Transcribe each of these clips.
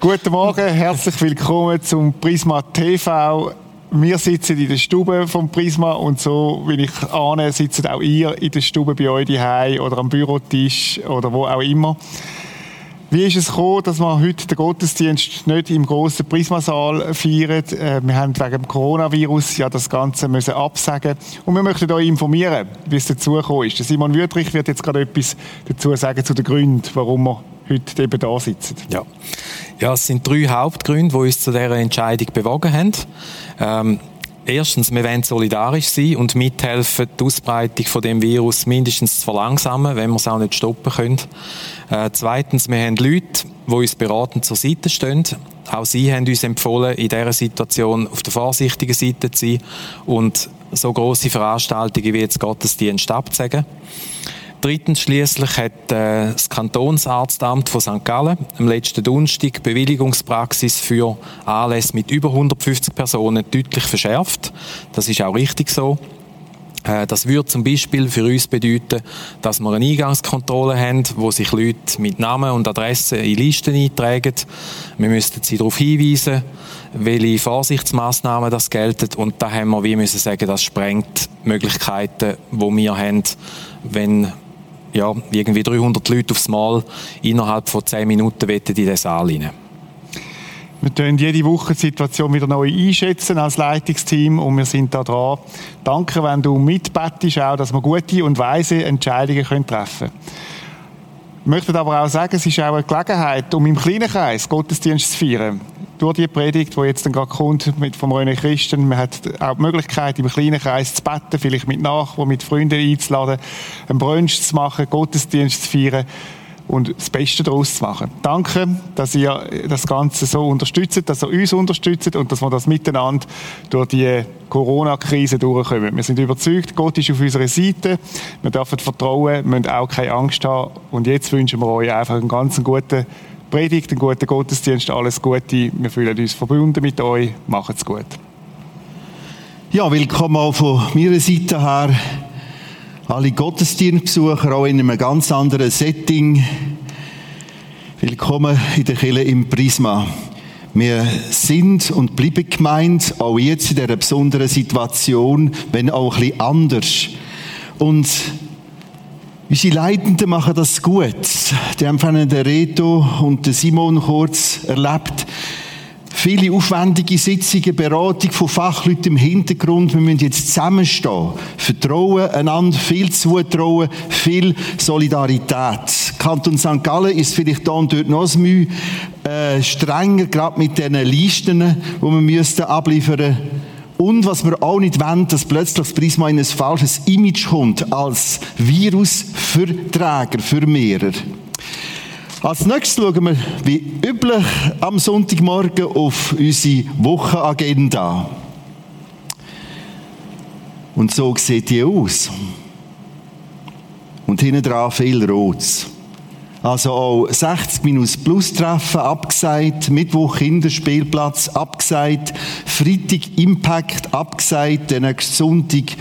Guten Morgen, herzlich willkommen zum Prisma TV. Wir sitzen in der Stube vom Prisma und so, wie ich ahne, sitzt auch ihr in der Stube bei euch daheim oder am Bürotisch oder wo auch immer. Wie ist es gekommen, dass wir heute den Gottesdienst nicht im grossen Prismasaal feiern? Äh, wir haben wegen dem Coronavirus ja das Ganze müssen absagen und wir möchten euch informieren, wie es dazu gekommen ist. Simon Wüttrich wird jetzt gerade etwas dazu sagen zu den Gründen, warum wir heute eben da sitzen. Ja. ja, es sind drei Hauptgründe, die uns zu dieser Entscheidung bewogen haben. Ähm, Erstens, wir wollen solidarisch sein und mithelfen, die Ausbreitung von dem Virus mindestens zu verlangsamen, wenn wir es auch nicht stoppen können. Äh, zweitens, wir haben Leute, die uns beratend zur Seite stehen. Auch sie haben uns empfohlen, in dieser Situation auf der vorsichtigen Seite zu sein und so große Veranstaltungen wie jetzt Gottesdienst abzusagen. Drittens schließlich hat äh, das Kantonsarztamt von St. Gallen am letzten Donnerstag Bewilligungspraxis für Anlässe mit über 150 Personen deutlich verschärft. Das ist auch richtig so. Äh, das würde zum Beispiel für uns bedeuten, dass wir eine Eingangskontrolle haben, wo sich Leute mit Namen und Adresse in Listen eintragen. Wir müssten sie darauf hinweisen, welche Vorsichtsmaßnahmen das gelten. Und da haben wir, wie müssen sagen, das sprengt Möglichkeiten, die wir haben, wenn ja, irgendwie 300 Leute aufs Mal innerhalb von 10 Minuten in den Saal rein. Wir tun jede Woche die Situation wieder neu einschätzen als Leitungsteam und wir sind da dran. Danke, wenn du mitbettest, auch, dass wir gute und weise Entscheidungen treffen können. Möchte aber auch sagen, es ist auch eine Gelegenheit, um im kleinen Kreis Gottesdienst zu feiern. Durch die Predigt, die jetzt gerade kommt mit vom René Christen, man hat auch die Möglichkeit, im kleinen Kreis zu beten, vielleicht mit Nachbarn, mit Freunden einzuladen, einen Brunch zu machen, Gottesdienst zu feiern und das Beste daraus zu machen. Danke, dass ihr das Ganze so unterstützt, dass ihr uns unterstützt und dass wir das miteinander durch die Corona-Krise durchkommen. Wir sind überzeugt, Gott ist auf unserer Seite. Wir dürfen vertrauen, wir müssen auch keine Angst haben. Und jetzt wünschen wir euch einfach einen ganz guten Predigt, einen guten Gottesdienst, alles Gute. Wir fühlen uns verbunden mit euch. Macht's gut. Ja, willkommen auch von meiner Seite her. Alle Gottesdienstbesucher, auch in einem ganz anderen Setting. Willkommen in der Kirche im Prisma. Wir sind und bleiben gemeint, auch jetzt in dieser besonderen Situation, wenn auch ein bisschen anders. Und Unsere Leitenden machen das gut. Die haben von der Reto und der Simon kurz erlebt. Viele aufwendige Sitzungen, Beratung von Fachleuten im Hintergrund. Wir müssen jetzt zusammenstehen. Vertrauen einander, viel zutrauen, viel Solidarität. Kanton St. Gallen ist vielleicht da und dort noch ein Mühe äh, strenger, gerade mit diesen Listen, die wir müssten abliefern und was wir auch nicht wollen, dass plötzlich das Prisma in ein falsches Image kommt, als Virusverträger für mehrere. Als nächstes schauen wir, wie üblich, am Sonntagmorgen auf unsere Wochenagenda. Und so sieht die aus. Und hinten dran viel Rotes. Also auch 60 minus plus Treffen abgesagt, Mittwoch Kinderspielplatz abgesagt, Freitag Impact abgesagt, der nächste Sonntag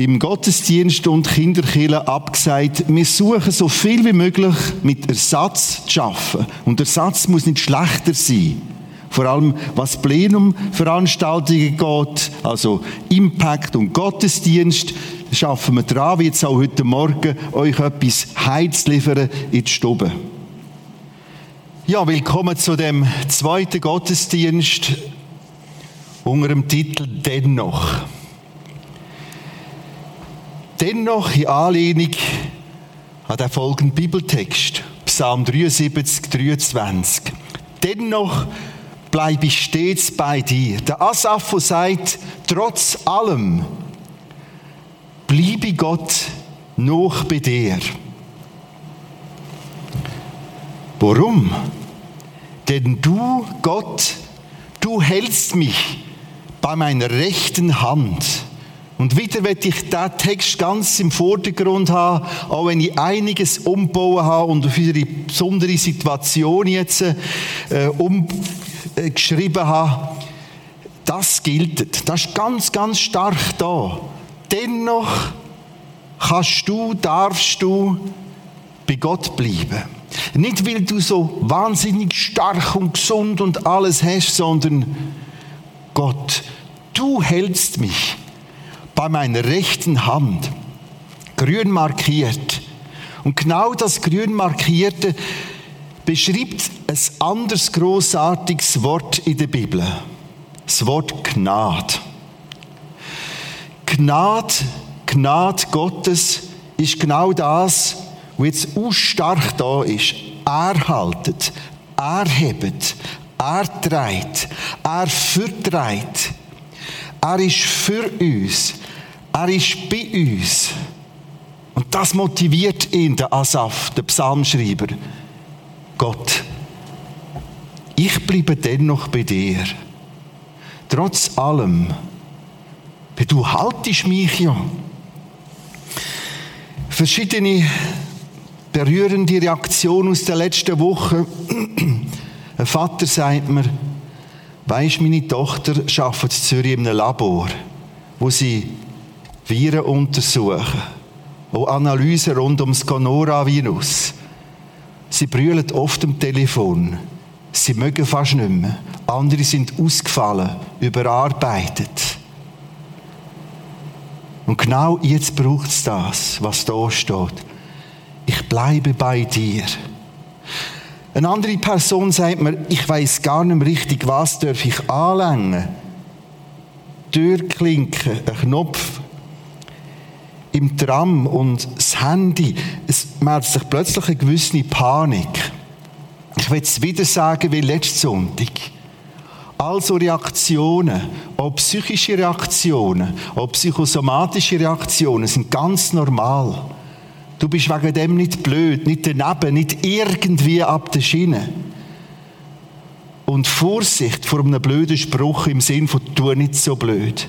im Gottesdienst und Kinderkille abgesagt. Wir suchen so viel wie möglich mit Ersatz zu schaffen. Und Ersatz muss nicht schlechter sein. Vor allem was Plenumveranstaltungen geht, also Impact und Gottesdienst, schaffen wir dran, wie jetzt auch heute Morgen, euch etwas Heiz liefern in die Stube. Ja, willkommen zu dem zweiten Gottesdienst unter dem Titel Dennoch. Dennoch in Anlehnung an den folgenden Bibeltext, Psalm 73, 23. Dennoch bleibe ich stets bei dir. Der Asaph sagt, trotz allem, bleibe Gott noch bei dir. Warum? Denn du, Gott, du hältst mich bei meiner rechten Hand. Und wieder werde ich diesen Text ganz im Vordergrund haben, auch wenn ich einiges umbauen habe und auf unsere besondere Situation jetzt äh, umgeschrieben habe. Das gilt. Das ist ganz, ganz stark da dennoch kannst du, darfst du bei Gott bleiben. Nicht, weil du so wahnsinnig stark und gesund und alles hast, sondern Gott, du hältst mich bei meiner rechten Hand, grün markiert. Und genau das grün markierte beschreibt ein anderes großartiges Wort in der Bibel. Das Wort Gnade. Gnade, Gnade Gottes ist genau das, was jetzt auch stark da ist. Er haltet, er hebt, er trägt, er verträgt. Er ist für uns. Er ist bei uns. Und das motiviert ihn, der Asaf, der Psalmschreiber. Gott, ich bleibe dennoch bei dir. Trotz allem. Weil du haltest mich ja. Verschiedene berührende Reaktionen aus der letzten Woche. Ein Vater sagt mir, weisst, meine Tochter arbeitet in Zürich in einem Labor, wo sie Viren untersuchen, auch Analysen rund ums Gonora-Virus. Sie brüllen oft am Telefon. Sie mögen fast nicht mehr. Andere sind ausgefallen, überarbeitet. Und genau jetzt braucht es das, was da steht. Ich bleibe bei dir. Eine andere Person sagt mir, ich weiß gar nicht mehr richtig, was darf ich anlängen. Türklinke, ein Knopf im Tram und das Handy. Es meldet sich plötzlich eine gewisse Panik. Ich will es wieder sagen wie letzten Sonntag. Also Reaktionen, auch psychische Reaktionen, auch psychosomatische Reaktionen sind ganz normal. Du bist wegen dem nicht blöd, nicht daneben, nicht irgendwie ab der Schiene. Und Vorsicht vor einem blöden Spruch im Sinn von tu nicht so blöd.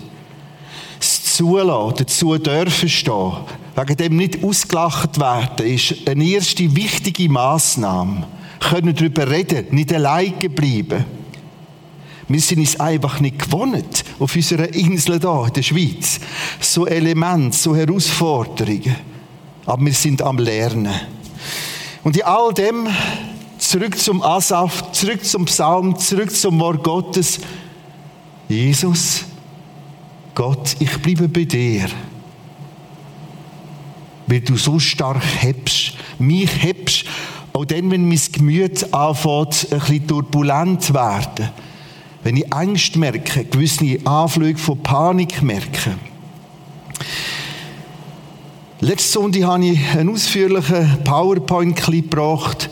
Zulassen, dazu dürfen stehen, wegen dem nicht ausgelacht werden, ist eine erste wichtige Massnahme. Können darüber reden, nicht alleine bleiben. Wir sind es einfach nicht gewohnt, auf unserer Insel da in der Schweiz. So Elemente, so Herausforderungen. Aber wir sind am Lernen. Und in all dem, zurück zum Asaf, zurück zum Psalm, zurück zum Wort Gottes. Jesus, Gott, ich bleibe bei dir. Weil du so stark hebst, mich hebst, auch dann, wenn mein Gemüt anfängt, ein bisschen turbulent werden wenn ich Angst merke, gewisse Anflüge von Panik merke. Letzte Sonntag habe ich einen ausführlichen PowerPoint-Clip gebracht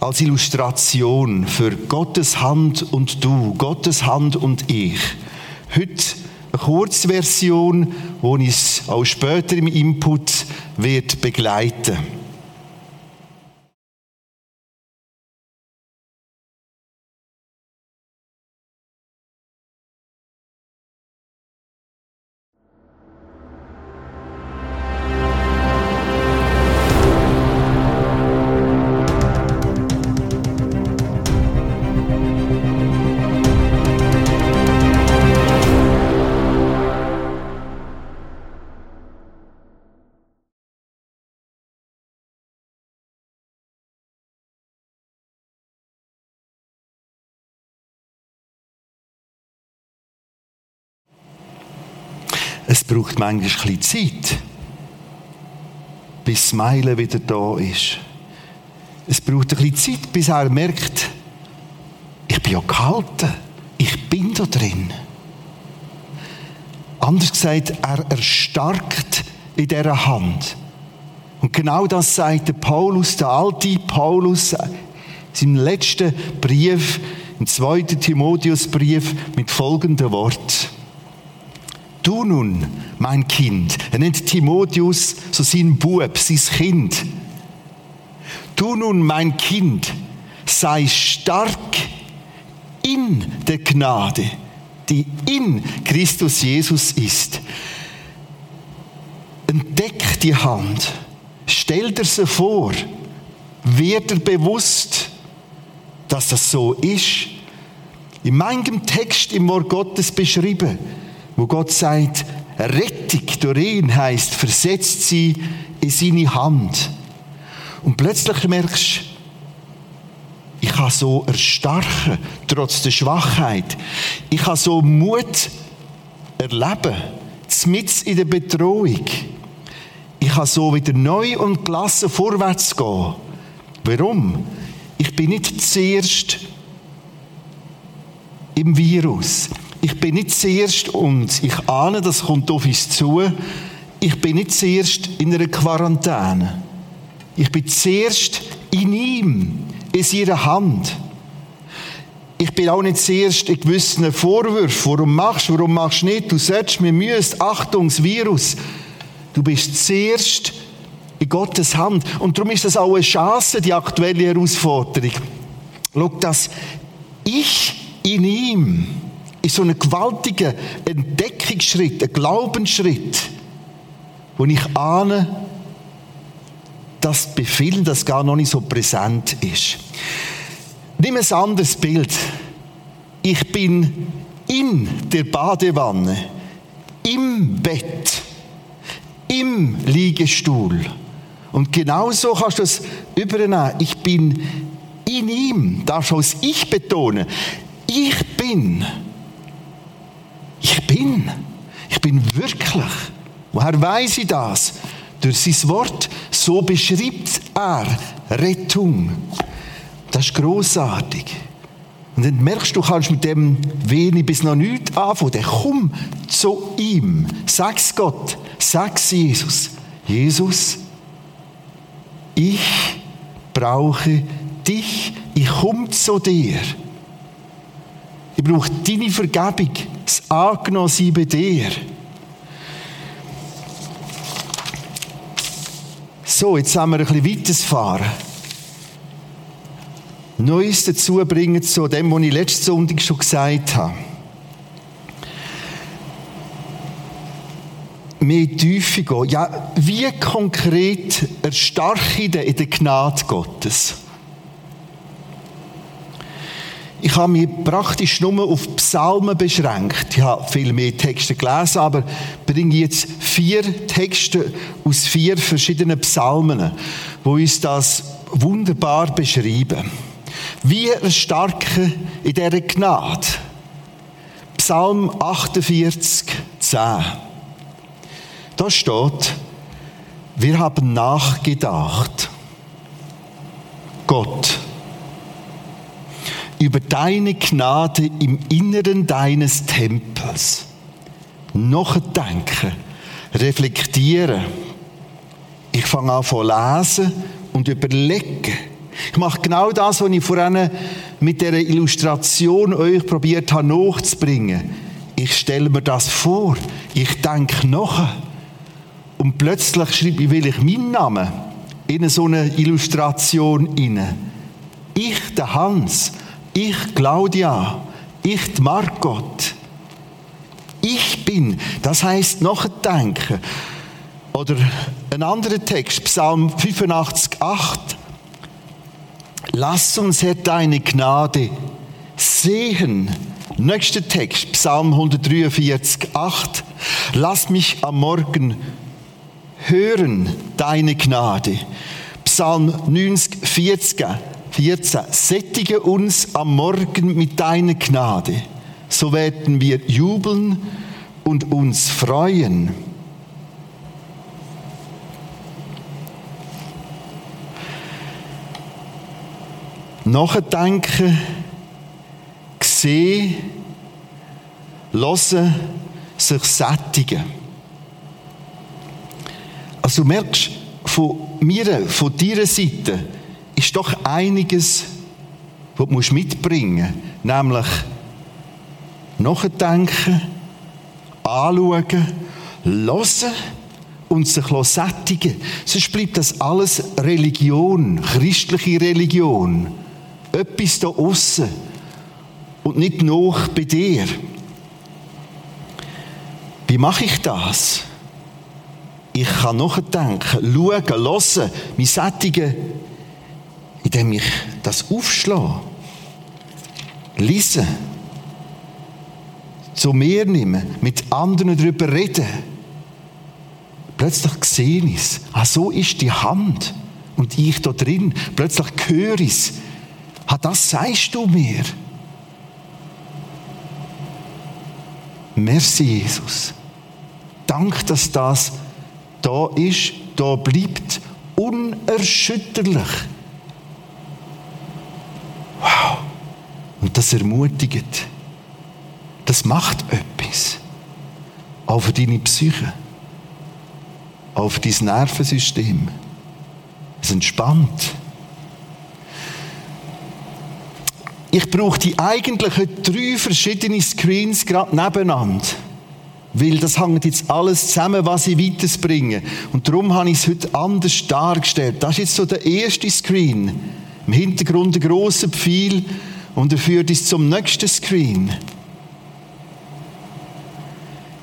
als Illustration für Gottes Hand und du, Gottes Hand und ich. Heute eine Kurzversion, die ich auch später im Input wird begleiten Es braucht manchmal ein bisschen Zeit, bis das Meilen wieder da ist. Es braucht ein bisschen Zeit, bis er merkt, ich bin ja gehalten, ich bin da drin. Anders gesagt, er erstarkt in dieser Hand. Und genau das sagt der Paulus, der alte Paulus, in seinem letzten Brief, im zweiten Timotheusbrief, mit folgendem Wort. Du nun, mein Kind, er nennt Timotheus so sein Bub, sein Kind. Du nun, mein Kind, sei stark in der Gnade, die in Christus Jesus ist. Entdeck die Hand, stell dir sie vor, wird dir bewusst, dass das so ist. In meinem Text im Wort Gottes beschrieben, wo Gott sagt, Rettung durch ihn heisst, versetzt sie in seine Hand. Und plötzlich merkst du, ich kann so erstarken, trotz der Schwachheit. Ich kann so Mut erleben, mit in der Bedrohung. Ich kann so wieder neu und gelassen vorwärts gehen. Warum? Ich bin nicht zuerst im Virus. Ich bin nicht zuerst, und ich ahne, das kommt auf uns zu, ich bin nicht zuerst in einer Quarantäne. Ich bin zuerst in ihm, in seiner Hand. Ich bin auch nicht zuerst in gewissen Vorwürfen. Warum machst du, warum machst du nicht? Du sollst, wir müssen, Achtung, das Virus. Du bist zuerst in Gottes Hand. Und darum ist das auch eine Chance, die aktuelle Herausforderung. Schau, dass ich in ihm ist so ein gewaltiger Entdeckungsschritt, ein Glaubensschritt, wo ich ahne, dass bei vielen das gar noch nicht so präsent ist. Nimm ein anderes Bild. Ich bin in der Badewanne, im Bett, im Liegestuhl. Und genauso kannst du es übernehmen. Ich bin in ihm, darfst du als Ich betonen. Ich bin. Ich bin. Ich bin wirklich. Woher weiß ich das? Durch sein Wort. So beschreibt er Rettung. Das ist großartig. Und dann merkst du, du kannst mit dem wenig bis noch nichts anfangen. Dann komm zu ihm. Sag's Gott. Sag's Jesus. Jesus, ich brauche dich. Ich komme zu dir. Ich brauche deine Vergebung. Das Angenommen bei dir. So, jetzt haben wir ein bisschen weiterfahren. Neues dazu bringen zu dem, was ich letzten Sonntag schon gesagt habe. Mehr Tiefe gehen. Ja, wie konkret erstarke ich denn in der Gnade Gottes? Ich habe mich praktisch nur auf Psalmen beschränkt. Ich habe viel mehr Texte gelesen, aber bringe jetzt vier Texte aus vier verschiedenen Psalmen, wo uns das wunderbar beschreiben. Wie erstarken in dieser Gnade. Psalm 48, 10. Da steht, wir haben nachgedacht. Gott, über deine Gnade im Inneren deines Tempels. Noch denken, reflektieren. Ich fange an zu lesen und überlegen. Ich mache genau das, was ich vorhin mit der Illustration euch probiert habe nachzubringen. Ich stelle mir das vor. Ich denke nach. Und plötzlich schreibe will ich meinen Namen in so eine Illustration inne. Ich, der Hans, ich, Claudia, ich, Margot. Ich bin, das heißt nachdenken. Oder ein anderer Text, Psalm 85, 8. Lass uns, Herr, deine Gnade sehen. Nächster Text, Psalm 143, 8. Lass mich am Morgen hören deine Gnade. Psalm 90, 40. 14. Sättige uns am Morgen mit deiner Gnade, so werden wir jubeln und uns freuen. Nachdenken, sehen, hören, sich sättigen. Also du merkst, von mir, von deiner Seite, ist doch einiges, was du mitbringen musst. Nämlich nachdenken, anschauen, hören und sich sättigen. Sonst bleibt das alles Religion, christliche Religion. Etwas da aussen und nicht noch bei dir. Wie mache ich das? Ich kann nachdenken, schauen, hören, mich sättigen indem ich das aufschlage, lese, zu mir nehme, mit anderen darüber rede. Plötzlich sehe ich es. Ah, so ist die Hand. und ich da drin. Plötzlich höre ich es. Ah, das sagst du mir. Merci, Jesus. Dank, dass das da ist, da bleibt, unerschütterlich. Wow. Und das ermutigt. Das macht etwas. Auch für deine Psyche. Für dein Nervensystem. Es entspannt. Ich brauche die eigentlichen drei verschiedene Screens gerade nebeneinander. Weil das hängt jetzt alles zusammen, was ich weiterbringe. Und darum habe ich es heute anders dargestellt. Das ist jetzt so der erste Screen. Im Hintergrund ein grosser Pfeil und er führt uns zum nächsten Screen.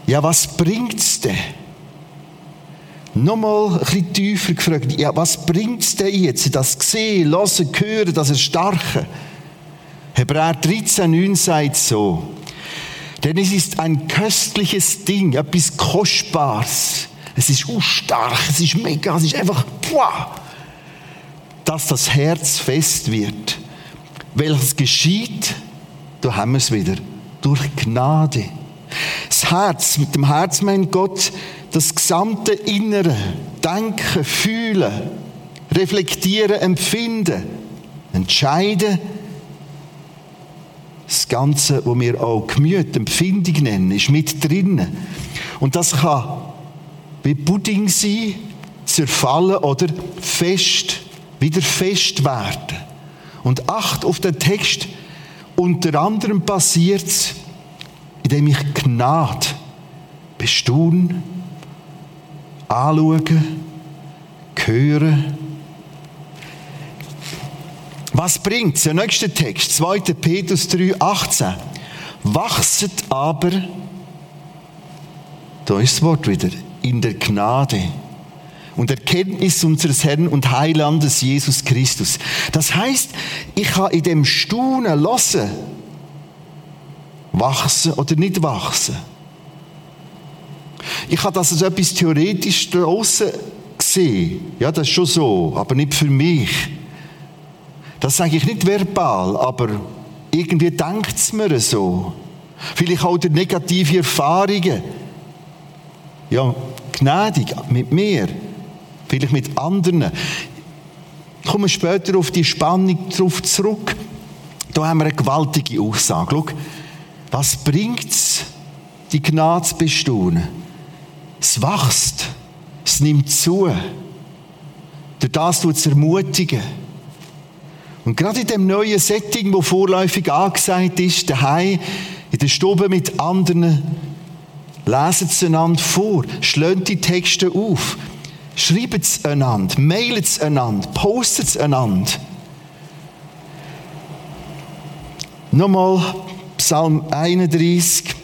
Ja, was bringt es denn? Nochmal ein bisschen tiefer gefragt. Ja, was bringt es denn jetzt? Das Sehen, Hören, Hören, das Erstarken. Hebräer 13, 9 sagt so. Denn es ist ein köstliches Ding, etwas Kostbares. Es ist stark, es ist mega, es ist einfach, boah, dass das Herz fest wird. Welches geschieht, da haben wir es wieder, durch Gnade. Das Herz, mit dem Herz meint Gott das gesamte Innere, Denken, Fühlen, Reflektieren, Empfinden, Entscheiden, das Ganze, wo wir auch Gemüt, Empfindung nennen, ist mit drin. Und das kann wie Pudding sein, zerfallen oder fest, wieder fest werden. Und acht auf den Text. Unter anderem passiert es, indem ich Gnade bestaunen, anschauen, hören, was bringt der nächste Text? 2. Petrus 3, 18. Wachset aber, da ist das Wort wieder, in der Gnade und Erkenntnis unseres Herrn und Heilandes Jesus Christus. Das heißt, ich kann in dem Staunen lassen, wachsen oder nicht wachsen. Ich habe das als etwas theoretisch draußen gesehen. Ja, das ist schon so, aber nicht für mich. Das sage ich nicht verbal, aber irgendwie denkt es mir so. Vielleicht auch durch negative Erfahrungen. Ja, gnädig mit mir, vielleicht mit anderen. Ich komme später auf die Spannung darauf zurück. Da haben wir eine gewaltige Aussage. Schau, was bringt es, die Gnade zu bestaunen? Es wächst, es nimmt zu. Durch das tut es ermutigen. Und gerade in dem neuen Setting, wo vorläufig angesagt ist, daheim, in der Stube mit anderen, lesen sie einander vor, schlönt die Texte auf, schreiben sie einander, mailen sie einander, posten sie einander. Nochmal Psalm 31,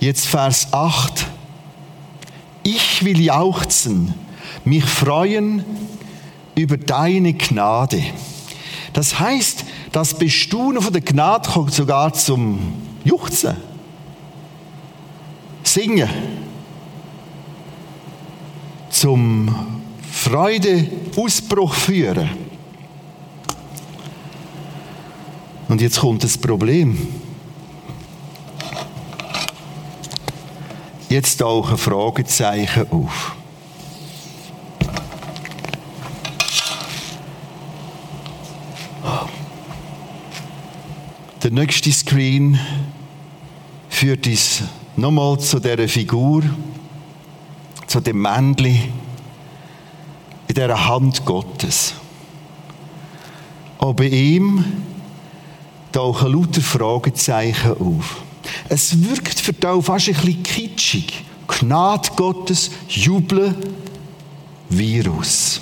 jetzt Vers 8. Ich will jauchzen, mich freuen über deine Gnade. Das heißt, das Bestaunen von der Gnade kommt sogar zum Juchzen. Singen. Zum Freudeausbruch führen. Und jetzt kommt das Problem. Jetzt tauchen Fragezeichen auf. Der nächste Screen führt uns nochmal zu dieser Figur, zu dem Männchen in dieser Hand Gottes. Auch bei ihm tauchen lauter Fragezeichen auf. Es wirkt für die fast ein bisschen kitschig. Gnade Gottes, Jubeln, Virus.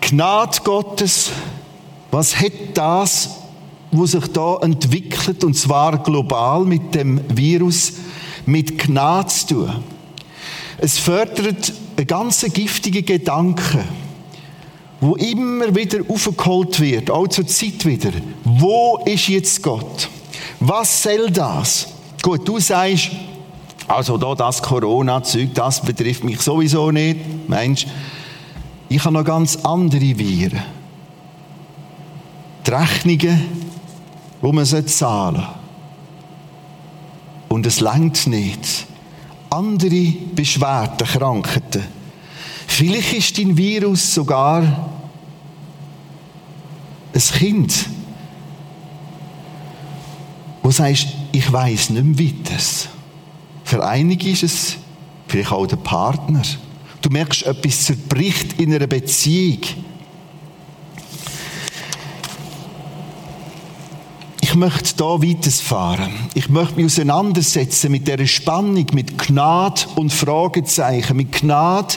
Gnade Gottes, was hat das wo sich da entwickelt, und zwar global mit dem Virus, mit Gnade zu tun. Es fördert einen ganz giftigen Gedanken, wo immer wieder aufgeholt wird, auch zur Zeit wieder. Wo ist jetzt Gott? Was soll das? Gut, du sagst, also da das Corona-Zeug, das betrifft mich sowieso nicht. Mensch, ich habe noch ganz andere Viren. Die Rechnungen, die man zahlen sollte. Und es langt nicht. Andere Beschwerden, Krankheiten. Vielleicht ist dein Virus sogar ein Kind, wo sagst, ich weiß nicht mehr weiter. Für einige ist es vielleicht auch der Partner. Du merkst, etwas zerbricht in einer Beziehung. Ich möchte da weiterfahren. Ich möchte mich auseinandersetzen mit der Spannung, mit Gnade und Fragezeichen, mit Gnade,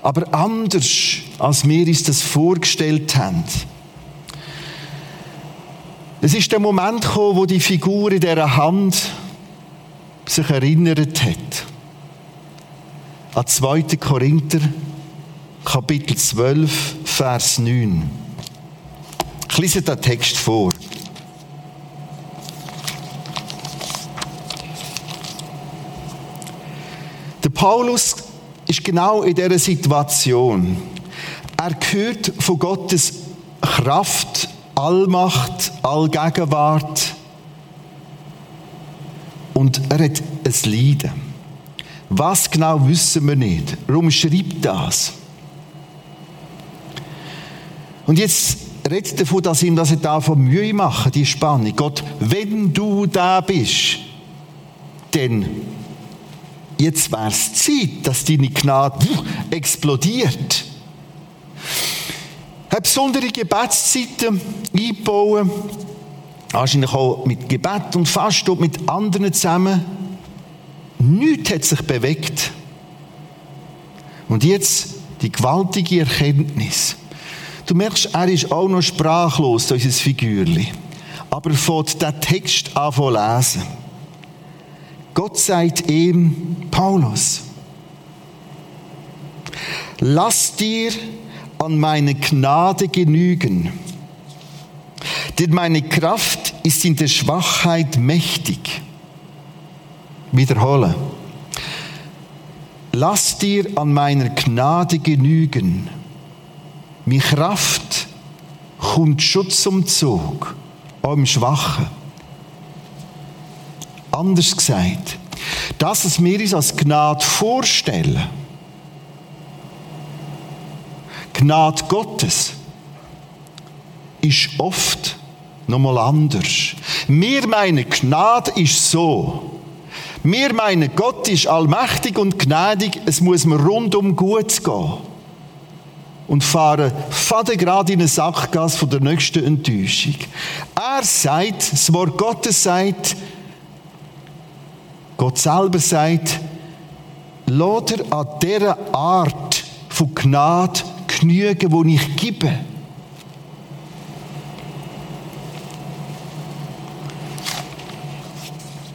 aber anders, als wir uns das vorgestellt haben. Es ist der Moment gekommen, wo die Figur in dieser Hand sich erinnert hat. An 2. Korinther, Kapitel 12, Vers 9. Ich lese den Text vor. Paulus ist genau in dieser Situation. Er hört von Gottes Kraft, Allmacht, Allgegenwart und er hat ein Leiden. Was genau wissen wir nicht. Warum schreibt das? Und jetzt redet er davon, dass ihm das davon Mühe machen, die Spannung. Gott, wenn du da bist, dann jetzt wäre es Zeit, dass deine Gnade explodiert. Er hat besondere Gebetszeiten eingebaut, wahrscheinlich auch mit Gebet und Fast und mit anderen zusammen. Nichts hat sich bewegt. Und jetzt die gewaltige Erkenntnis. Du merkst, er ist auch noch sprachlos, unser Figürli. Aber er fängt den Text an zu lesen. Gott sagt ihm, Paulus, lass dir an meine Gnade genügen, denn meine Kraft ist in der Schwachheit mächtig. Wiederhole. Lass dir an meiner Gnade genügen. Meine Kraft kommt schon zum Zug, auch im Schwachen. Anders gesagt, das, was wir uns als Gnade vorstellen, Gnade Gottes, ist oft nochmal anders. Wir meinen, Gnade ist so. Wir meinen, Gott ist allmächtig und gnädig, es muss mir rundum gut gehen. Und fahren faden gerade in eine Sackgasse von der nächsten Enttäuschung. Er sagt, das Wort Gottes sagt, Gott selber sagt, dir an dieser Art von Gnade genügen, die ich gebe.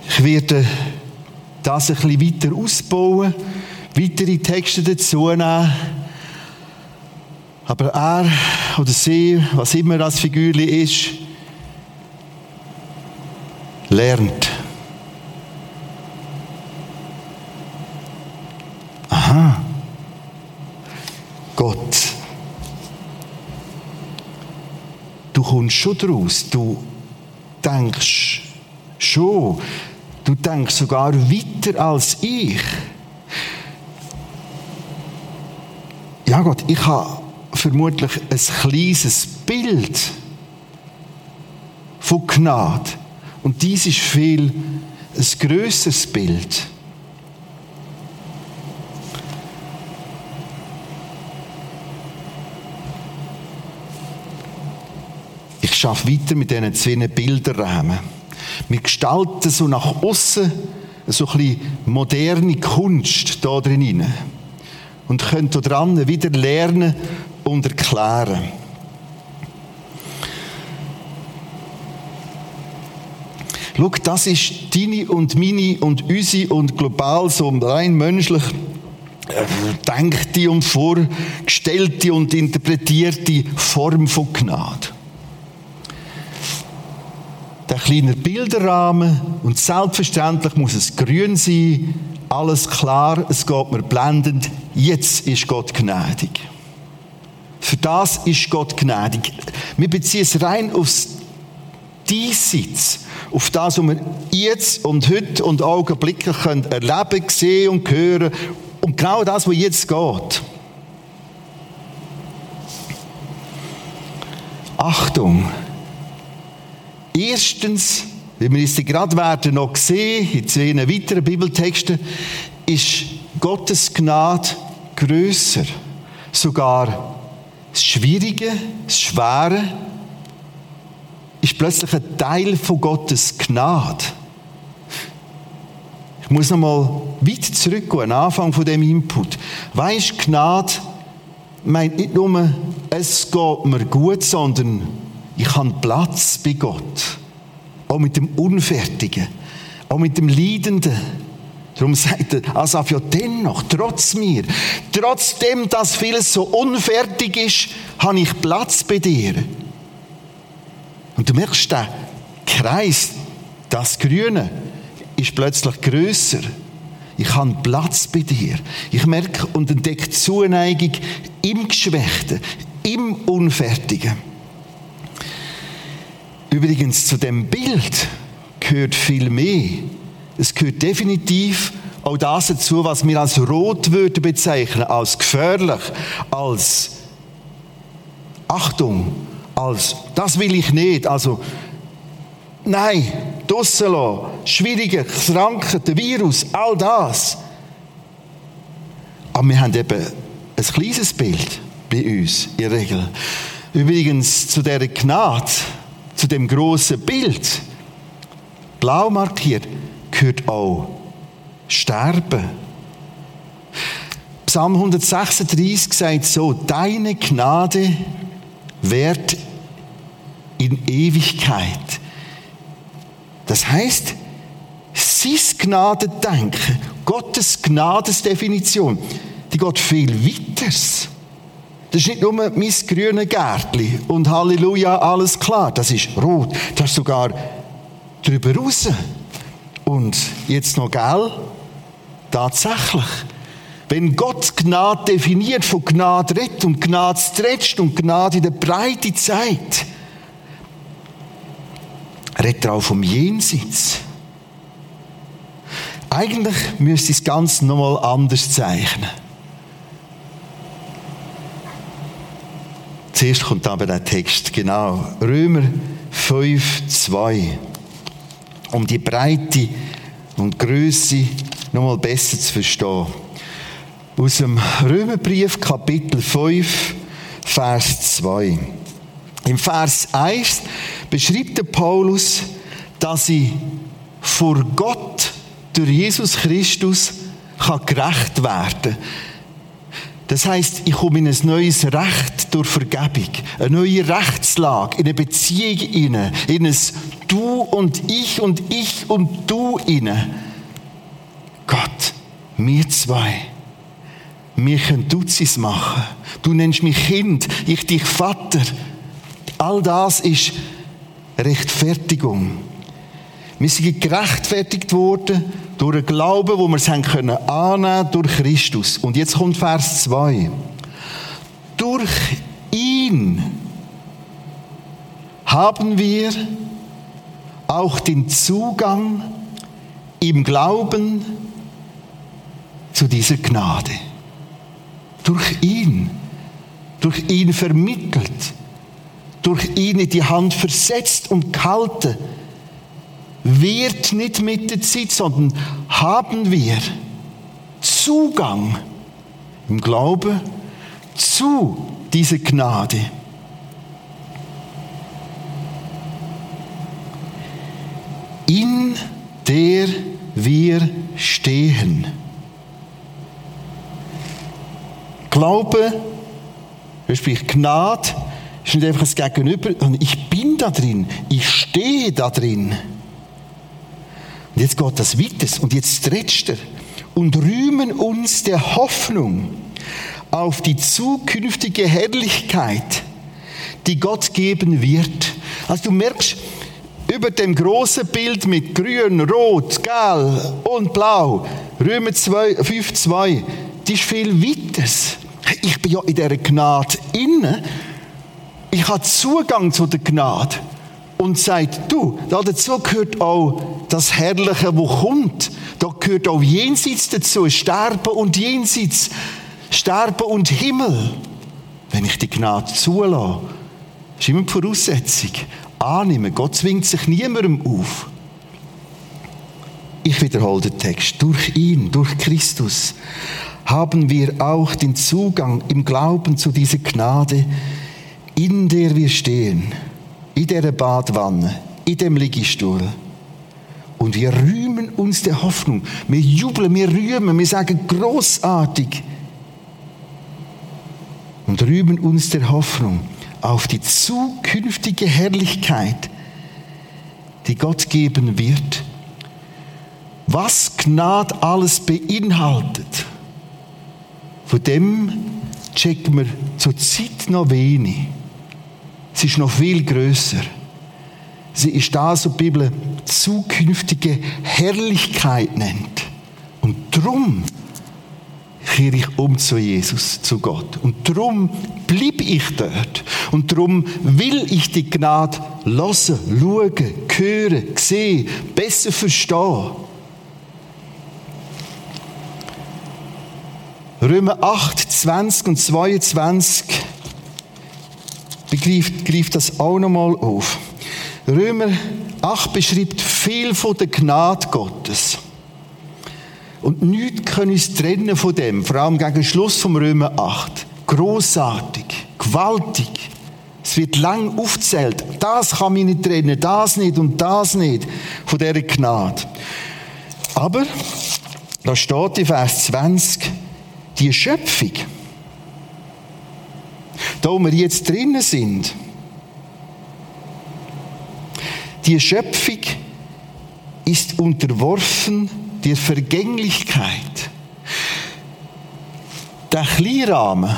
Ich werde das ein bisschen weiter ausbauen, weitere Texte dazu nehmen. Aber er oder sie, was immer das Figürli ist, lernt. Kommst schon daraus. Du denkst schon. Du denkst sogar weiter als ich. Ja Gott, ich habe vermutlich ein kleines Bild von Gnade. Und dies ist viel ein grösseres Bild. Arbeite weiter mit diesen zwei Bilderrahmen. Wir gestalten so nach außen so ein bisschen moderne Kunst da drin und können dran wieder lernen und erklären. Schau, das ist deine und meine und unsere und global so rein menschlich äh, denkte und vorgestellte und interpretierte Form von Gnade. Der kleine Bilderrahmen und selbstverständlich muss es grün sein. Alles klar, es geht mir blendend. Jetzt ist Gott gnädig. Für das ist Gott gnädig. Wir beziehen es rein aufs Diesseits, auf das, was wir jetzt und heute und augenblicklich können erleben, sehen und hören. Und genau das, was jetzt geht. Achtung! Erstens, wie wir es gerade werden noch sehen, in zwei weiteren Bibeltexten, ist Gottes Gnade grösser. Sogar das Schwierige, das Schwere, ist plötzlich ein Teil von Gottes Gnade. Ich muss noch mal weit zurückgehen, am Anfang von dem Input. Weißt, Gnade meint nicht nur, es geht mir gut, sondern ich habe Platz bei Gott. Auch mit dem Unfertigen, auch mit dem Leidenden. Darum sagt er, Asaf ja dennoch, trotz mir, trotzdem, dass vieles so unfertig ist, habe ich Platz bei dir. Und du merkst, der Kreis, das Grüne, ist plötzlich größer. Ich habe Platz bei dir. Ich merke und entdecke Zuneigung im Geschwächten, im Unfertigen. Übrigens zu dem Bild gehört viel mehr. Es gehört definitiv auch das dazu, was wir als rot würden bezeichnen, als gefährlich, als Achtung, als das will ich nicht, also nein, draussen lassen, schwierige Krankheiten, Virus, all das. Aber wir haben eben ein kleines Bild bei uns, in der Regel. Übrigens zu der Gnade, zu dem großen Bild, blau markiert, gehört auch Sterben. Psalm 136 sagt so, deine Gnade währt in Ewigkeit. Das heißt, sein Gnadendenken, Gottes Gnadesdefinition, die geht viel weiter. Das ist nicht nur mein grünes Gärtchen und Halleluja, alles klar. Das ist rot. Das ist sogar drüber raus. Und jetzt noch gell? Tatsächlich. Wenn Gott Gnade definiert, von Gnade redet und Gnade stretcht und Gnade in der Breite zeigt, redet er auch vom Jenseits. Eigentlich müsste es ganz nochmal anders zeichnen. Zuerst kommt aber der Text, genau. Römer 5, 2. Um die Breite und Größe nochmal besser zu verstehen. Aus dem Römerbrief, Kapitel 5, Vers 2. Im Vers 1 beschreibt der Paulus, dass sie vor Gott durch Jesus Christus kann gerecht werden Das heißt, ich komme in ein neues Recht durch Vergebung, eine neue Rechtslage, in eine Beziehung inne, in ein Du und ich und ich und du inne. Gott, wir zwei, wir können Dutzis machen. Du nennst mich Kind, ich dich Vater. All das ist Rechtfertigung. Wir sind gerechtfertigt worden durch einen Glauben, wo wir es haben können annehmen durch Christus. Und jetzt kommt Vers 2. Durch ihn haben wir auch den Zugang im Glauben zu dieser Gnade. Durch ihn, durch ihn vermittelt durch ihn in die Hand versetzt und gehalten, wird nicht mit der Zeit, sondern haben wir Zugang im Glauben zu dieser Gnade. In der wir stehen. Glaube, sprich Gnade, ist nicht einfach das Gegenüber, sondern ich bin da drin, ich stehe da drin. Und jetzt geht das weiter und jetzt stretcht er und rühmen uns der Hoffnung auf die zukünftige Herrlichkeit, die Gott geben wird. Also du merkst, über dem großen Bild mit grün, rot, gelb und blau, Römer 2, 5, 2, das ist viel weiteres. Ich bin ja in dieser Gnade inne. Ich habe Zugang zu der Gnade. Und sagt, du, dazu gehört auch das Herrliche, wo kommt. Da gehört auch Jenseits dazu, Sterben und Jenseits, Sterben und Himmel. Wenn ich die Gnade zulasse, ist immer die Voraussetzung. Annehmen. Gott zwingt sich niemandem auf. Ich wiederhole den Text. Durch ihn, durch Christus, haben wir auch den Zugang im Glauben zu dieser Gnade, in der wir stehen, in der Badwanne, in dem Liegestuhl. Und wir rühmen uns der Hoffnung. Wir jubeln, wir rühmen, wir sagen großartig. Und rühmen uns der Hoffnung auf die zukünftige Herrlichkeit, die Gott geben wird. Was Gnade alles beinhaltet, von dem checken wir zur Zeit noch wenig. Sie ist noch viel größer. Sie ist das, was die Bibel zukünftige Herrlichkeit nennt. Und darum kehre ich um zu Jesus, zu Gott. Und darum bleibe ich dort. Und darum will ich die Gnade hören, schauen, hören, sehen, besser verstehen. Römer 8, 20 und 22 begreift, greift das auch nochmal auf. Römer 8 beschreibt viel von der Gnade Gottes. Und nichts können uns trennen von dem, vor allem gegen Schluss vom Römer 8. Großartig, gewaltig. Es wird lang aufzählt. Das kann mich nicht trennen, das nicht und das nicht von dieser Gnade. Aber da steht in Vers 20, die Schöpfung, da wo wir jetzt drinnen sind, die Schöpfung ist unterworfen der Vergänglichkeit. Der Kleinrahmen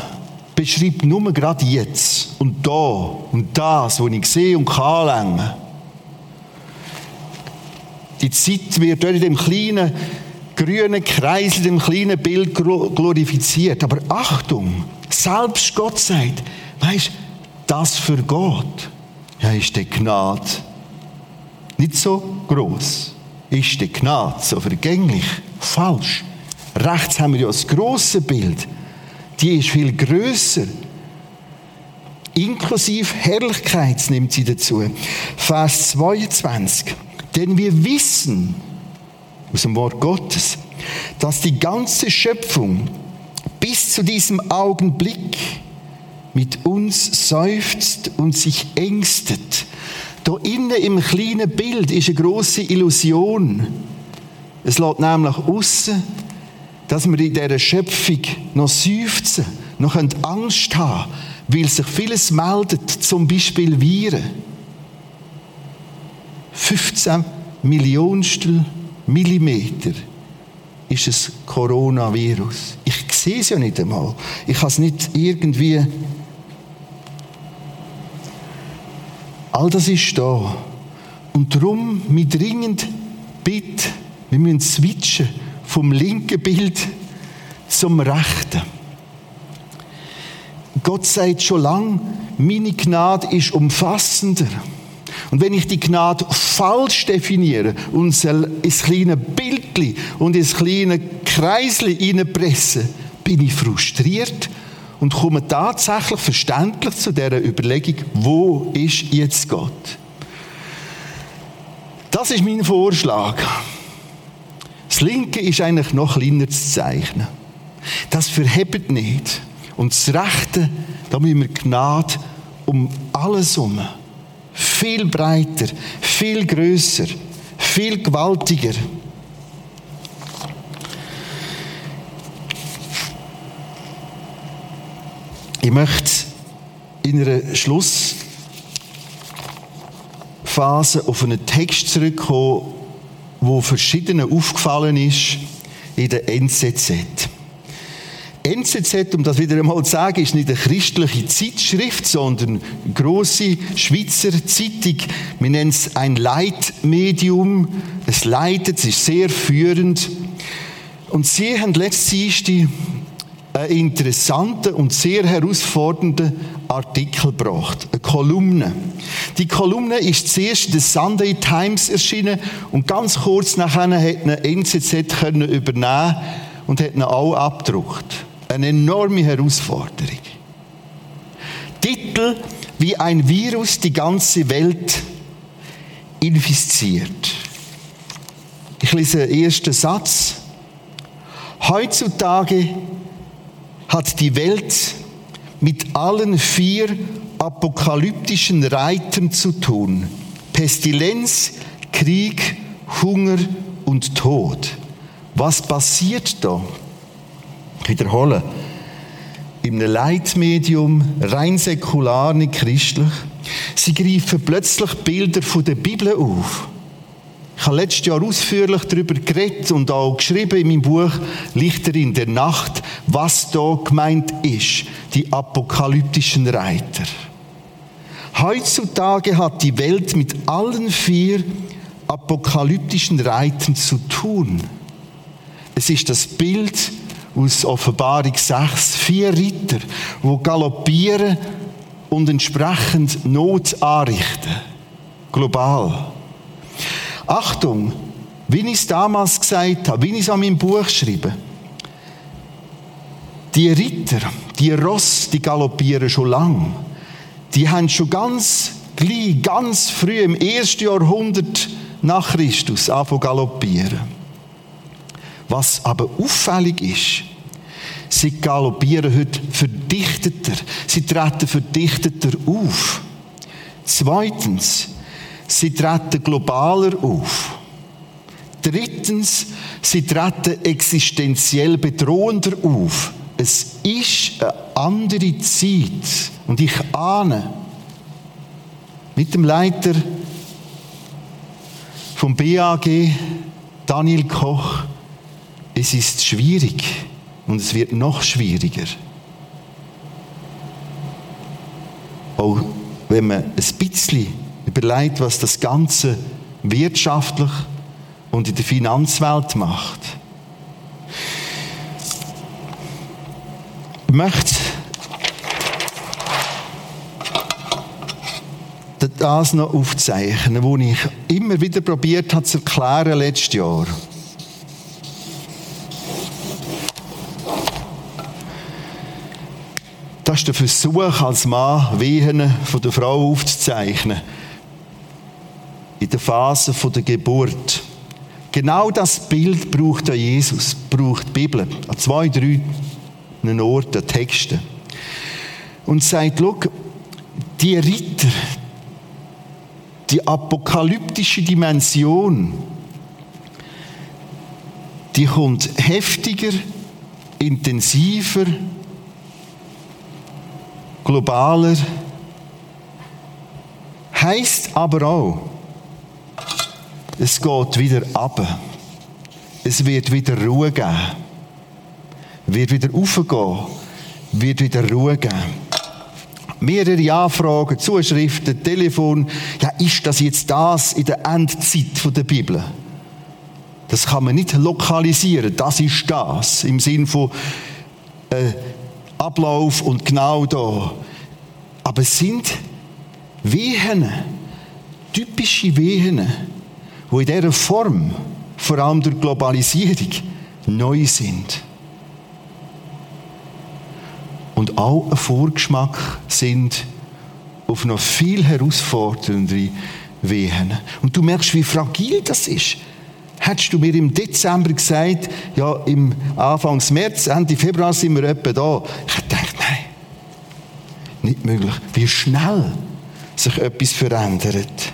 beschreibt nur gerade jetzt und da und das, was ich sehe und kann anlängen. Die Zeit wird dort in dem kleinen grünen Kreis, in dem kleinen Bild glorifiziert. Aber Achtung, selbst Gott sagt, weißt, das für Gott, ja, ist die Gnade nicht so groß. Ist die Gnade so vergänglich? Falsch. Rechts haben wir ja das große Bild. Die ist viel größer. Inklusive Herrlichkeit nimmt sie dazu. Vers 22. Denn wir wissen, aus dem Wort Gottes, dass die ganze Schöpfung bis zu diesem Augenblick mit uns seufzt und sich ängstet da innen im kleinen Bild ist eine große Illusion. Es lässt nämlich aussen, dass wir in dieser Schöpfung noch seufzen, noch Angst haben, weil sich vieles meldet, zum Beispiel Viren. 15 Millionstel Millimeter ist es Coronavirus. Ich sehe es ja nicht einmal. Ich kann es nicht irgendwie All das ist da. Und darum, mit dringend bitte, wir müssen switchen vom linken Bild zum rechten. Gott sagt schon lang, meine Gnade ist umfassender. Und wenn ich die Gnade falsch definiere und ins kleine Bildli und ins kleine Kreisli hineinpresse, bin ich frustriert und kommen tatsächlich verständlich zu der Überlegung, wo ist jetzt Gott? Das ist mein Vorschlag. Das Linke ist eigentlich noch kleiner zu zeichnen. Das verhebt nicht. Und das Rechte, da müssen wir Gnade um alles herum. Viel breiter, viel größer, viel gewaltiger. Ich möchte in einer Schlussphase auf einen Text zurückkommen, wo verschiedenen aufgefallen ist in der NZZ. NZZ, um das wieder einmal zu sagen, ist nicht eine christliche Zeitschrift, sondern eine grosse Schweizer Zeitung. Wir nennen es ein Leitmedium. Es leitet, es ist sehr führend. Und sie haben letzte einen interessanten und sehr herausfordernden Artikel gebracht. Eine Kolumne. Die Kolumne ist zuerst in der Sunday Times erschienen und ganz kurz nachher hat eine NZZ übernehmen und hat ihn auch abgedruckt. Eine enorme Herausforderung. Titel wie ein Virus die ganze Welt infiziert. Ich lese den ersten Satz. Heutzutage hat die Welt mit allen vier apokalyptischen Reitern zu tun. Pestilenz, Krieg, Hunger und Tod. Was passiert da? Ich wiederhole. Im Leitmedium, rein säkular, nicht christlich. Sie greifen plötzlich Bilder von der Bibel auf. Habe letztes Jahr ausführlich darüber geredet und auch geschrieben in meinem Buch Lichter in der Nacht, was da gemeint ist, die apokalyptischen Reiter. Heutzutage hat die Welt mit allen vier apokalyptischen Reitern zu tun. Es ist das Bild aus Offenbarung 6, vier Ritter, wo galoppieren und entsprechend Not anrichten. Global. Achtung, wie ich es damals gesagt habe, wie ich es an meinem Buch schreibe. Die Ritter, die Ross, die galoppieren schon lang. Die haben schon ganz gleich, ganz früh im ersten Jahrhundert nach Christus angefangen galoppieren. Was aber auffällig ist, sie galoppieren heute verdichteter. Sie treten verdichteter auf. Zweitens, sie treten globaler auf. Drittens, sie treten existenziell bedrohender auf. Es ist eine andere Zeit. Und ich ahne, mit dem Leiter vom BAG, Daniel Koch, es ist schwierig und es wird noch schwieriger. Auch wenn man ein bisschen überlegt, was das Ganze wirtschaftlich und in der Finanzwelt macht. Ich möchte das noch aufzeichnen, wo ich immer wieder probiert habe zu erklären letztes Jahr. Das ist der Versuch, als Mann Wehen von der Frau aufzuzeichnen. In der Phase der Geburt. Genau das Bild braucht Jesus, braucht die Bibel. An zwei, drei Orten, Texten. Und sagt, schau, die Ritter, die apokalyptische Dimension, die kommt heftiger, intensiver, globaler, heißt aber auch, es geht wieder ab. Es wird wieder Ruhe geben. Wird wieder aufgehen. Wird wieder Ruhe geben. Mehrere Anfragen, Zuschriften, Telefon. Ja, ist das jetzt das in der Endzeit der Bibel? Das kann man nicht lokalisieren. Das ist das. Im Sinn von, äh, Ablauf und genau da. Aber es sind Wehen, typische Wehen, die in dieser Form, vor allem durch Globalisierung, neu sind. Und auch ein Vorgeschmack sind auf noch viel herausforderndere Wehen. Und du merkst, wie fragil das ist. Hättest du mir im Dezember gesagt, ja, im Anfangs März, Ende Februar sind wir etwa da. Ich hätte gedacht, nein, nicht möglich. Wie schnell sich etwas verändert.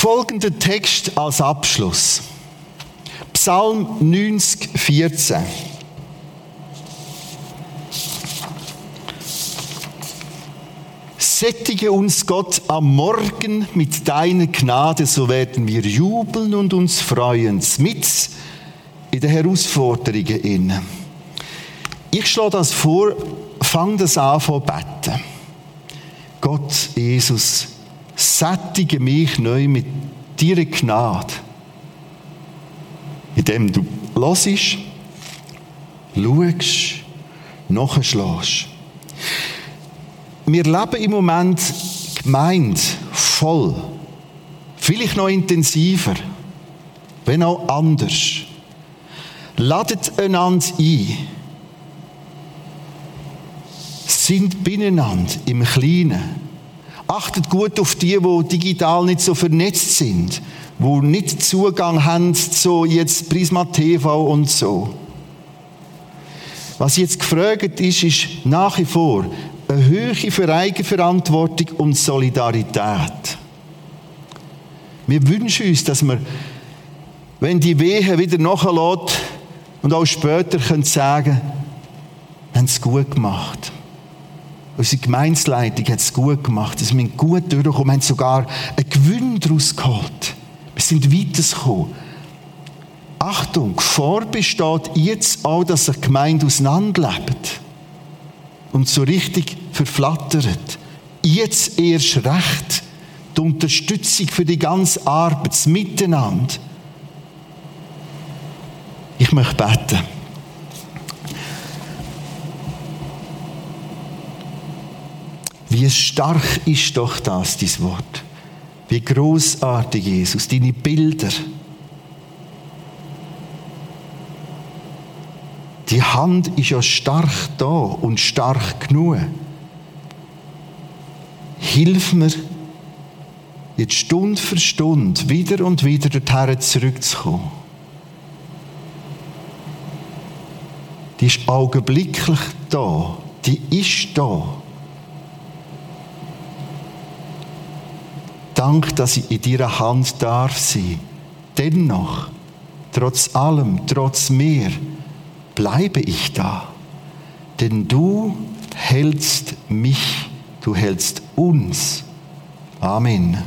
Folgender Text als Abschluss. Psalm 90, 14. Sättige uns Gott am Morgen mit deiner Gnade, so werden wir jubeln und uns freuen. Mit in den Herausforderungen inne. Ich schlage das vor, fang das an von beten. Gott, Jesus, sättige mich neu mit deiner Gnade. Indem du hörst, schaust, nachschlägst. Wir leben im Moment gemeint, voll, vielleicht noch intensiver, wenn auch anders. Ladet einander ein. Sind beieinander im Kleinen. Achtet gut auf die, die digital nicht so vernetzt sind, wo nicht Zugang haben zu jetzt Prisma TV und so. Was jetzt gefragt ist, ist nach wie vor eine Höhe für Eigenverantwortung und Solidarität. Wir wünschen uns, dass wir, wenn die Wehe wieder nachlässt und auch später können sagen, haben es gut gemacht. Unsere Gemeinsleitung hat es gut gemacht. Wir sind gut durchgekommen. Wir haben sogar einen Gewinn daraus geholt. Wir sind weitergekommen. Achtung, Gefahr besteht jetzt auch, dass sich Gemeinde auseinanderlebt und so richtig verflattert. Jetzt erst recht die Unterstützung für die ganze Arbeit, das Miteinander. Ich möchte beten. Wie stark ist doch das, dein Wort. Wie großartig, Jesus, deine Bilder. Die Hand ist ja stark da und stark genug. Hilf mir, jetzt Stunde für Stunde wieder und wieder dorthin zurückzukommen. Die ist augenblicklich da. Die ist da. Dank, dass ich in deiner Hand darf sein. Dennoch, trotz allem, trotz mir, bleibe ich da. Denn du hältst mich, du hältst uns. Amen.